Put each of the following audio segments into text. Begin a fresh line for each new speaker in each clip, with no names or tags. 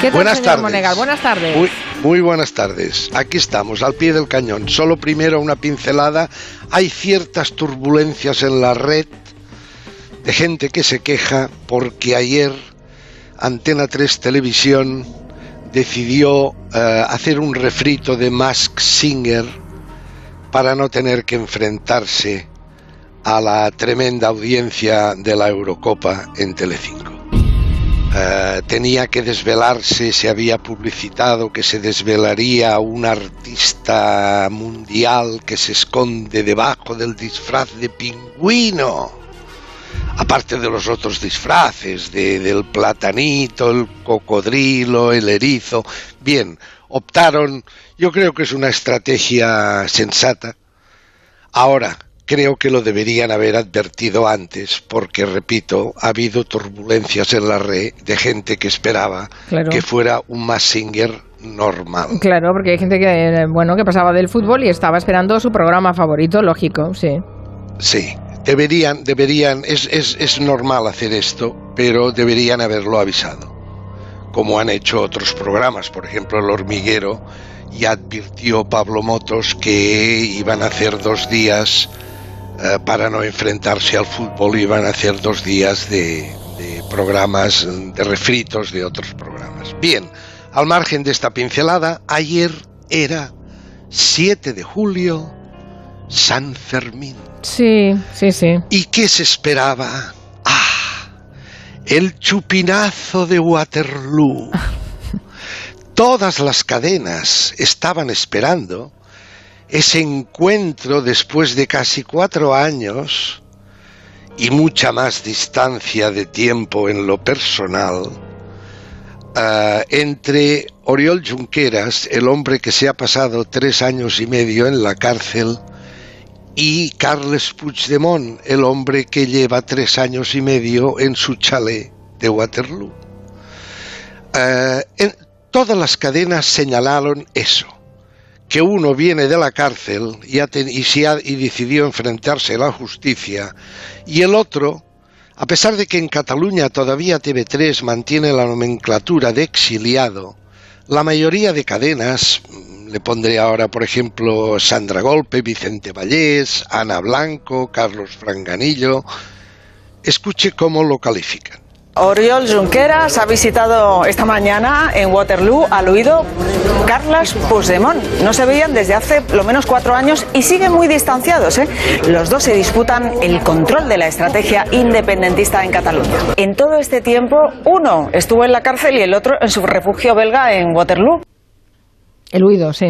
¿Qué tal,
buenas
señor
tardes.
Monegal? Buenas tardes.
Muy, muy buenas tardes. Aquí estamos, al pie del cañón. Solo primero una pincelada. Hay ciertas turbulencias en la red de gente que se queja porque ayer Antena 3 Televisión decidió eh, hacer un refrito de Mask Singer para no tener que enfrentarse a la tremenda audiencia de la Eurocopa en Telecinco. Eh, tenía que desvelarse, se había publicitado que se desvelaría un artista mundial que se esconde debajo del disfraz de pingüino. Aparte de los otros disfraces, de- del platanito, el cocodrilo, el erizo. Bien, optaron, yo creo que es una estrategia sensata. Ahora, creo que lo deberían haber advertido antes, porque, repito, ha habido turbulencias en la red de gente que esperaba
Claro.
que fuera un Massinger normal.
Claro, porque hay gente que, eh, bueno, que pasaba del fútbol y estaba esperando su programa favorito, lógico, sí.
Sí, deberían, deberían, es, es, es normal hacer esto, pero deberían haberlo avisado, como han hecho otros programas, por ejemplo, El Hormiguero, ya advirtió Pablo Motos que iban a hacer dos días eh, para no enfrentarse al fútbol, iban a hacer dos días de, de programas, de refritos de otros programas. Bien, al margen de esta pincelada, ayer era 7 de julio, San Fermín.
Sí, sí, sí.
¿Y qué se esperaba? ¡Ah! El chupinazo de Waterloo. Todas las cadenas estaban esperando ese encuentro después de casi cuatro años y mucha más distancia de tiempo en lo personal ah, entre Oriol Junqueras, el hombre que se ha pasado tres años y medio en la cárcel, y Carles Puigdemont, el hombre que lleva tres años y medio en su chalet de Waterloo. Eh, todas las cadenas señalaron eso, que uno viene de la cárcel y, ha y ha- y decidió enfrentarse a la justicia, y el otro, a pesar de que en Cataluña todavía TV3 mantiene la nomenclatura de exiliado, la mayoría de cadenas, mm, le pondré ahora por ejemplo Sandra Golpe, Vicente Vallés, Ana Blanco, Carlos Franganillo, escuche cómo lo califican.
Oriol Junqueras ha visitado esta mañana en Waterloo al oído Carles Puigdemont. No se veían desde hace lo menos cuatro años y siguen muy distanciados. ¿eh? Los dos se disputan el control de la estrategia independentista en Cataluña. En todo este tiempo, uno estuvo en la cárcel y el otro en su refugio belga en Waterloo.
El huido, sí.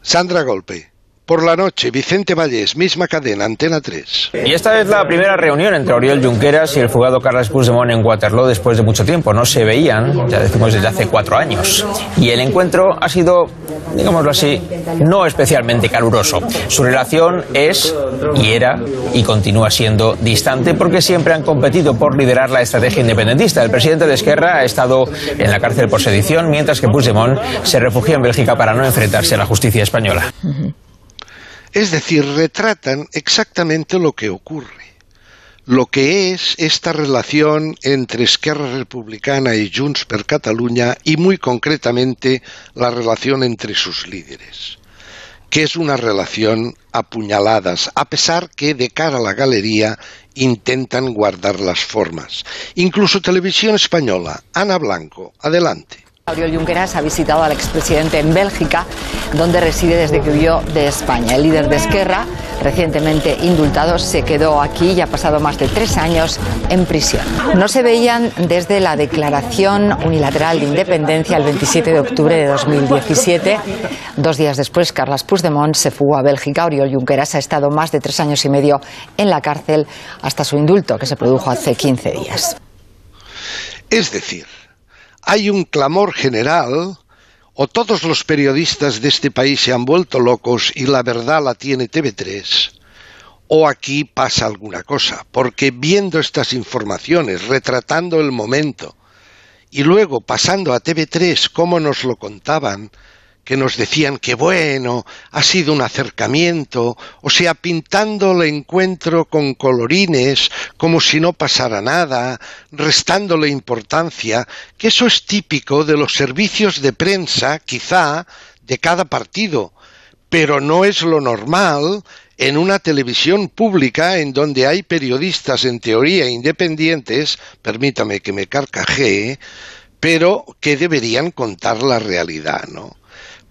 Sandra Golpe, por la noche, Vicente Vallés, misma cadena, Antena 3.
Y esta es la primera reunión entre Oriol Junqueras y el fugado Carles Puigdemont en Waterloo después de mucho tiempo. No se veían, ya decimos, desde hace cuatro años. Y el encuentro ha sido, digámoslo así, no especialmente caluroso. Su relación es, y era, y continúa siendo distante porque siempre han competido por liderar la estrategia independentista. El presidente de Esquerra ha estado en la cárcel por sedición, mientras que Puigdemont se refugia en Bélgica para no enfrentarse a la justicia española.
Es decir, retratan exactamente lo que ocurre, lo que es esta relación entre Esquerra Republicana y Junts per Catalunya y muy concretamente la relación entre sus líderes, que es una relación a puñaladas, a pesar que de cara a la galería intentan guardar las formas. Incluso Televisión Española, Ana Blanco, adelante.
Oriol Junqueras ha visitado al expresidente en Bélgica, donde reside desde que huyó de España. El líder de Esquerra, recientemente indultado, se quedó aquí y ha pasado más de tres años en prisión. No se veían desde la declaración unilateral de independencia el 27 de octubre de 2017. Dos días después, Carles Puigdemont se fugó a Bélgica. Oriol Junqueras ha estado más de tres años y medio en la cárcel hasta su indulto, que se produjo hace 15 días.
Es decir, hay un clamor general o todos los periodistas de este país se han vuelto locos y la verdad la tiene TV3 o aquí pasa alguna cosa, porque viendo estas informaciones, retratando el momento y luego pasando a TV3 como nos lo contaban, que nos decían que bueno, ha sido un acercamiento, o sea, pintando el encuentro con colorines, como si no pasara nada, restándole importancia, que eso es típico de los servicios de prensa, quizá, de cada partido, pero no es lo normal en una televisión pública en donde hay periodistas en teoría independientes, permítame que me carcajee, pero que deberían contar la realidad, ¿no?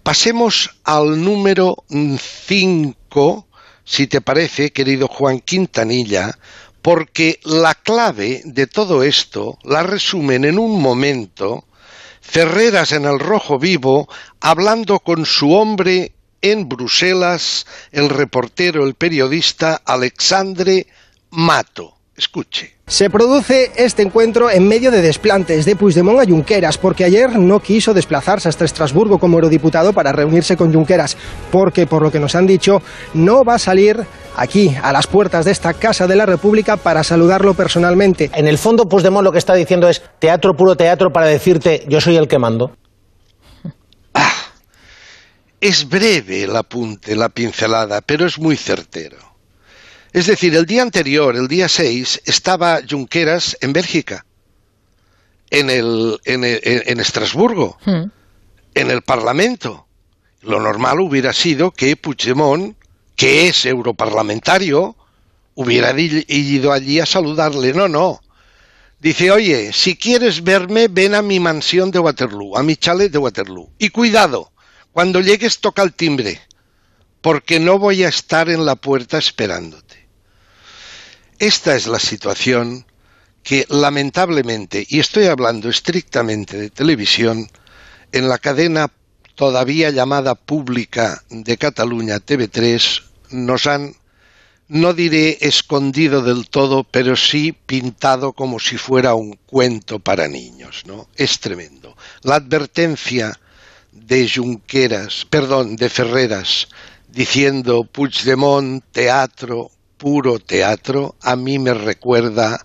Pasemos al número 5, si te parece, querido Juan Quintanilla, porque la clave de todo esto la resumen en un momento Ferreras en el Rojo Vivo hablando con su hombre en Bruselas, el reportero, el periodista Alexandre Mato. Escuche.
Se produce este encuentro en medio de desplantes de Puigdemont a Junqueras, porque ayer no quiso desplazarse hasta Estrasburgo como eurodiputado para reunirse con Junqueras, porque por lo que nos han dicho, no va a salir aquí, a las puertas de esta Casa de la República, para saludarlo personalmente.
En el fondo, Puigdemont lo que está diciendo es teatro puro teatro para decirte yo soy el que mando.
Ah, es breve el apunte, la pincelada, pero es muy certero. Es decir, el día anterior, el día 6, estaba Junqueras en Bélgica, en, el, en, en Estrasburgo, hmm. en el Parlamento. Lo normal hubiera sido que Puigdemont, que es europarlamentario, hubiera ido allí a saludarle. No, no. Dice, oye, si quieres verme, ven a mi mansión de Waterloo, a mi chalet de Waterloo. Y cuidado, cuando llegues toca el timbre, porque no voy a estar en la puerta esperándote. Esta es la situación que lamentablemente, y estoy hablando estrictamente de televisión, en la cadena todavía llamada pública de Cataluña TV3 nos han, no diré escondido del todo, pero sí pintado como si fuera un cuento para niños, ¿no? Es tremendo. La advertencia de Junqueras, perdón, de Ferreras, diciendo Puigdemont, teatro, puro teatro, a mí me recuerda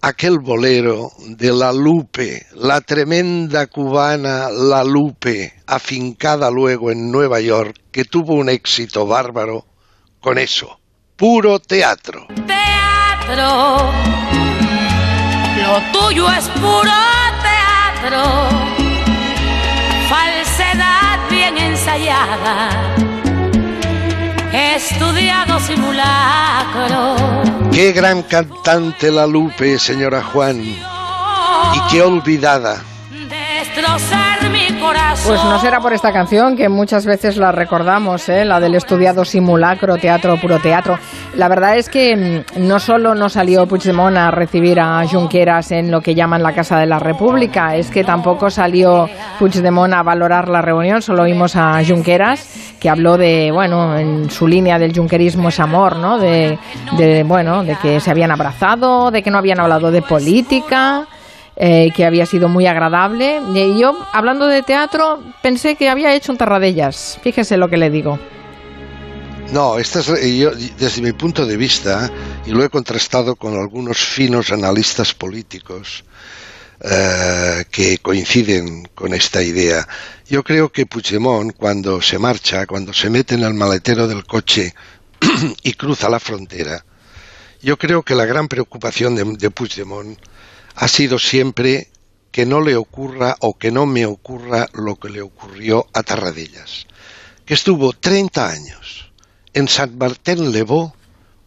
aquel bolero de La Lupe, la tremenda cubana La Lupe, afincada luego en Nueva York, que tuvo un éxito bárbaro con eso, puro teatro.
Teatro, lo tuyo es puro teatro, falsedad bien ensayada estudiado simulacro.
Qué gran cantante la Lupe, señora Juan. Y qué olvidada.
Pues no será por esta canción que muchas veces la recordamos, ¿eh? la del estudiado simulacro, teatro, puro teatro. La verdad es que mm, no solo no salió Puigdemont a recibir a Junqueras en lo que llaman la Casa de la República, es que tampoco salió Puigdemont a valorar la reunión, solo oímos a Junqueras que habló de, bueno, en su línea del junquerismo es amor, ¿no? De, de, bueno, de que se habían abrazado, de que no habían hablado de política. Eh, que había sido muy agradable. Y yo, hablando de teatro, pensé que había hecho un Tarradellas. Fíjese lo que le digo.
No, esta es, yo, desde mi punto de vista, y lo he contrastado con algunos finos analistas políticos eh, que coinciden con esta idea, yo creo que Puigdemont, cuando se marcha, cuando se mete en el maletero del coche y cruza la frontera, yo creo que la gran preocupación de, de Puigdemont ha sido siempre que no le ocurra o que no me ocurra lo que le ocurrió a Tarradellas, que estuvo 30 años en San Martín Levó,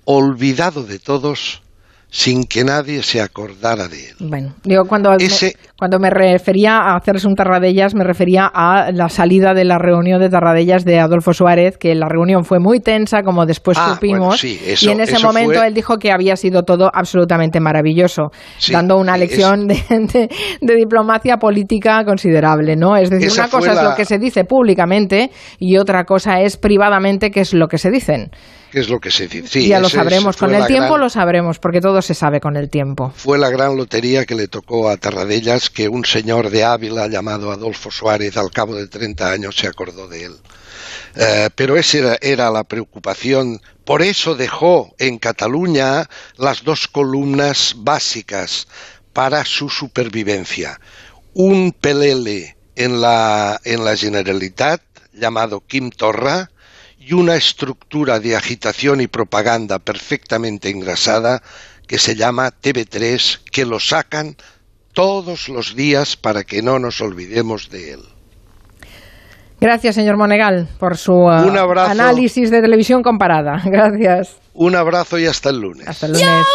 olvidado de todos, sin que nadie se acordara de él.
Bueno, digo, cuando, me, cuando me refería a hacerse un Tarradellas, me refería a la salida de la reunión de Tarradellas de Adolfo Suárez, que la reunión fue muy tensa, como después ah, supimos, y en ese momento él dijo que había sido todo absolutamente maravilloso, dando una lección de, diplomacia política considerable, ¿no? Es decir, una cosa es lo que se dice públicamente y otra cosa es privadamente qué es lo que se dicen
qué es lo que se dice. Sí,
ya lo sabremos, con el tiempo lo sabremos, porque todo se sabe con el tiempo.
Fue la gran lotería que le tocó a Tarradellas que un señor de Ávila llamado Adolfo Suárez al cabo de 30 años se acordó de él. Eh, pero esa era, era la preocupación. Por eso dejó en Cataluña las dos columnas básicas para su supervivencia. Un pelele en la, en la Generalitat llamado Kim Torra y una estructura de agitación y propaganda perfectamente engrasada que se llama TV3, que lo sacan todos los días para que no nos olvidemos de él.
Gracias, señor Monegal, por su uh,
Un abrazo.
análisis de televisión comparada. Gracias.
Un abrazo y hasta el lunes.
Hasta el lunes.